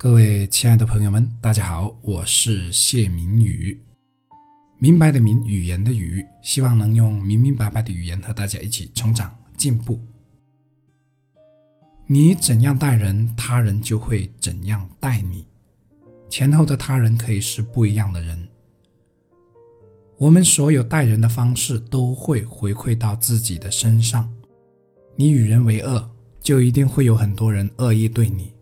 各位亲爱的朋友们，大家好，我是谢明宇，明白的明，语言的语，希望能用明明白白的语言和大家一起成长进步。你怎样待人，他人就会怎样待你。前后的他人可以是不一样的人。我们所有待人的方式都会回馈到自己的身上。你与人为恶，就一定会有很多人恶意对你；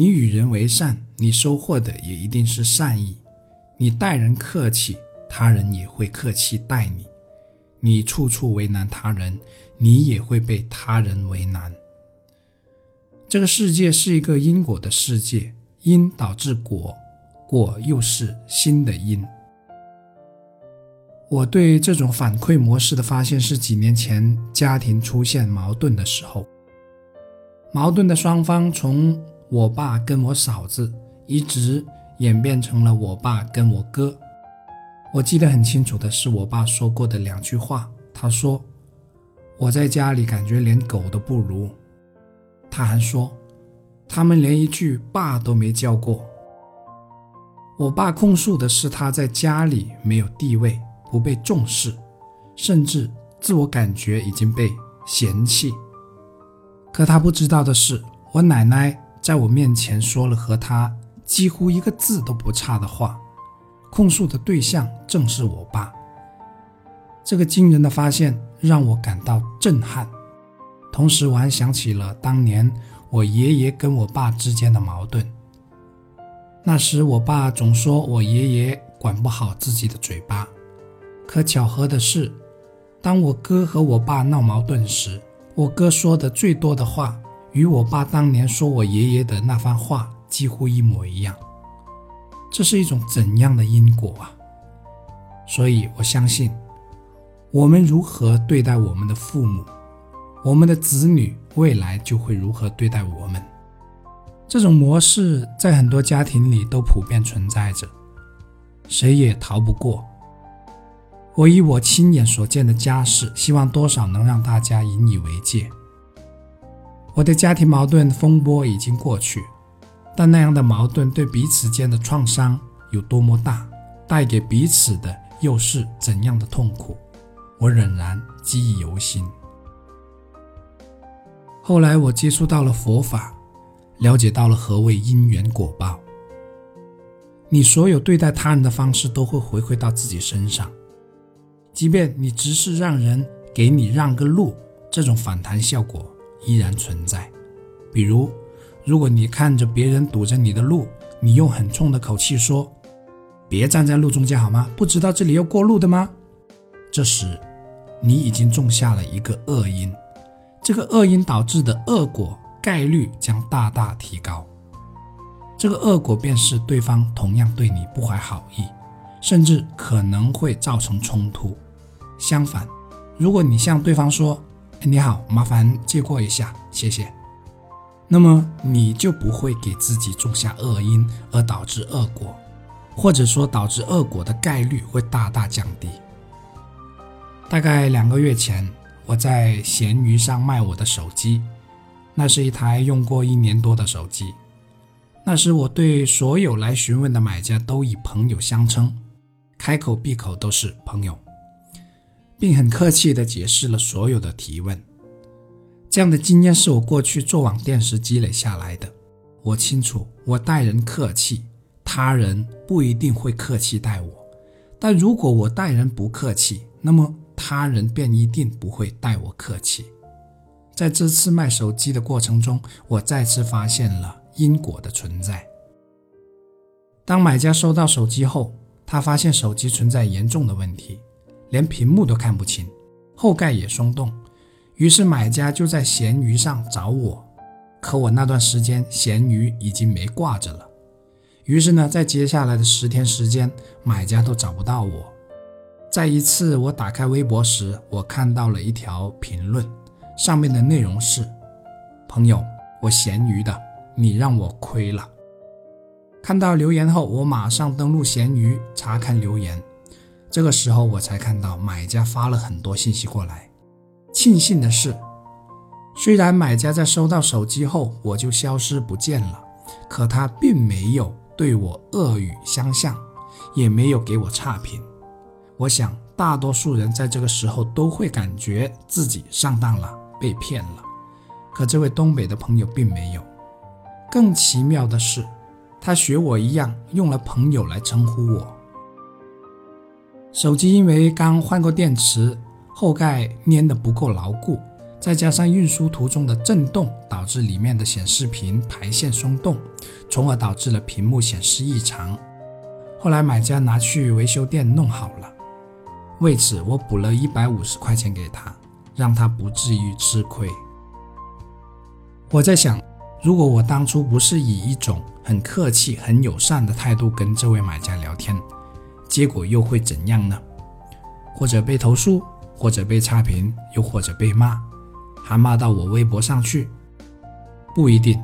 你与人为善，你收获的也一定是善意。你待人客气，他人也会客气待你；你处处为难他人，你也会被他人为难。这个世界是一个因果的世界，因导致果，果又是新的因。我对这种反馈模式的发现是几年前家庭出现矛盾的时候，矛盾的双方从我爸跟我嫂子一直演变成了我爸跟我哥。我记得很清楚的是我爸说过的两句话，他说：“我在家里感觉连狗都不如。”他还说：“他们连一句爸都没叫过。”我爸控诉的是他在家里没有地位。不被重视，甚至自我感觉已经被嫌弃。可他不知道的是，我奶奶在我面前说了和他几乎一个字都不差的话，控诉的对象正是我爸。这个惊人的发现让我感到震撼，同时我还想起了当年我爷爷跟我爸之间的矛盾。那时我爸总说我爷爷管不好自己的嘴巴。可巧合的是，当我哥和我爸闹矛盾时，我哥说的最多的话，与我爸当年说我爷爷的那番话几乎一模一样。这是一种怎样的因果啊！所以我相信，我们如何对待我们的父母，我们的子女未来就会如何对待我们。这种模式在很多家庭里都普遍存在着，谁也逃不过。我以我亲眼所见的家事，希望多少能让大家引以为戒。我的家庭矛盾风波已经过去，但那样的矛盾对彼此间的创伤有多么大，带给彼此的又是怎样的痛苦，我仍然记忆犹新。后来我接触到了佛法，了解到了何谓因缘果报。你所有对待他人的方式，都会回馈到自己身上。即便你只是让人给你让个路，这种反弹效果依然存在。比如，如果你看着别人堵着你的路，你用很冲的口气说：“别站在路中间好吗？不知道这里要过路的吗？”这时，你已经种下了一个恶因，这个恶因导致的恶果概率将大大提高。这个恶果便是对方同样对你不怀好意。甚至可能会造成冲突。相反，如果你向对方说：“你好，麻烦借过一下，谢谢。”那么你就不会给自己种下恶因，而导致恶果，或者说导致恶果的概率会大大降低。大概两个月前，我在闲鱼上卖我的手机，那是一台用过一年多的手机。那时我对所有来询问的买家都以朋友相称。开口闭口都是朋友，并很客气地解释了所有的提问。这样的经验是我过去做网店时积累下来的。我清楚，我待人客气，他人不一定会客气待我；但如果我待人不客气，那么他人便一定不会待我客气。在这次卖手机的过程中，我再次发现了因果的存在。当买家收到手机后，他发现手机存在严重的问题，连屏幕都看不清，后盖也松动。于是买家就在闲鱼上找我，可我那段时间闲鱼已经没挂着了。于是呢，在接下来的十天时间，买家都找不到我。在一次我打开微博时，我看到了一条评论，上面的内容是：“朋友，我闲鱼的，你让我亏了。”看到留言后，我马上登录闲鱼查看留言。这个时候，我才看到买家发了很多信息过来。庆幸的是，虽然买家在收到手机后我就消失不见了，可他并没有对我恶语相向，也没有给我差评。我想，大多数人在这个时候都会感觉自己上当了，被骗了。可这位东北的朋友并没有。更奇妙的是，他学我一样用了“朋友”来称呼我。手机因为刚换过电池，后盖粘得不够牢固。再加上运输途中的震动，导致里面的显示屏排线松动，从而导致了屏幕显示异常。后来买家拿去维修店弄好了，为此我补了一百五十块钱给他，让他不至于吃亏。我在想，如果我当初不是以一种很客气、很友善的态度跟这位买家聊天，结果又会怎样呢？或者被投诉，或者被差评，又或者被骂。还骂到我微博上去，不一定，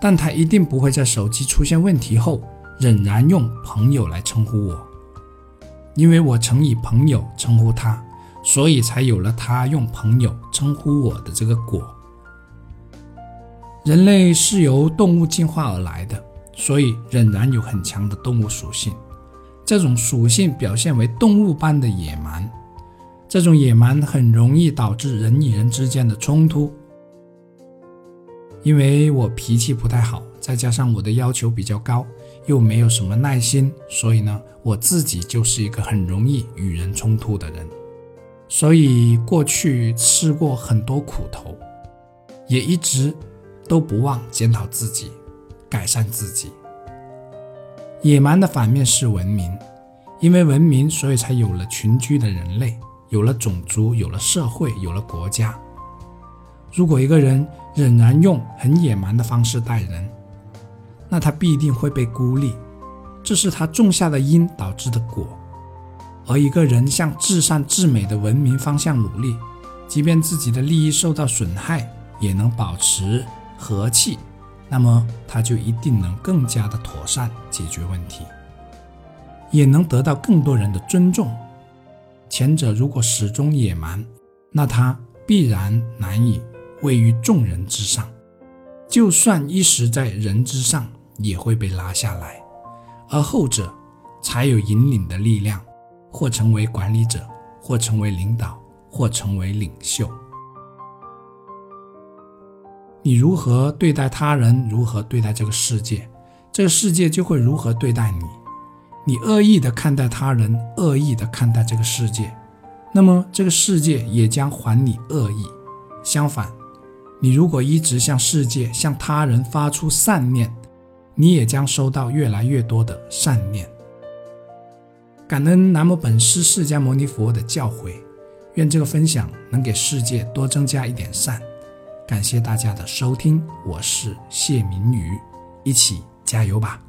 但他一定不会在手机出现问题后仍然用朋友来称呼我，因为我曾以朋友称呼他，所以才有了他用朋友称呼我的这个果。人类是由动物进化而来的，所以仍然有很强的动物属性，这种属性表现为动物般的野蛮。这种野蛮很容易导致人与人之间的冲突，因为我脾气不太好，再加上我的要求比较高，又没有什么耐心，所以呢，我自己就是一个很容易与人冲突的人，所以过去吃过很多苦头，也一直都不忘检讨自己，改善自己。野蛮的反面是文明，因为文明，所以才有了群居的人类。有了种族，有了社会，有了国家。如果一个人仍然用很野蛮的方式待人，那他必定会被孤立，这是他种下的因导致的果。而一个人向至善至美的文明方向努力，即便自己的利益受到损害，也能保持和气，那么他就一定能更加的妥善解决问题，也能得到更多人的尊重。前者如果始终野蛮，那他必然难以位于众人之上；就算一时在人之上，也会被拉下来。而后者才有引领的力量，或成为管理者，或成为领导，或成为领袖。你如何对待他人，如何对待这个世界，这个世界就会如何对待你。你恶意的看待他人，恶意的看待这个世界，那么这个世界也将还你恶意。相反，你如果一直向世界、向他人发出善念，你也将收到越来越多的善念。感恩南无本师释迦牟尼佛的教诲，愿这个分享能给世界多增加一点善。感谢大家的收听，我是谢明宇，一起加油吧！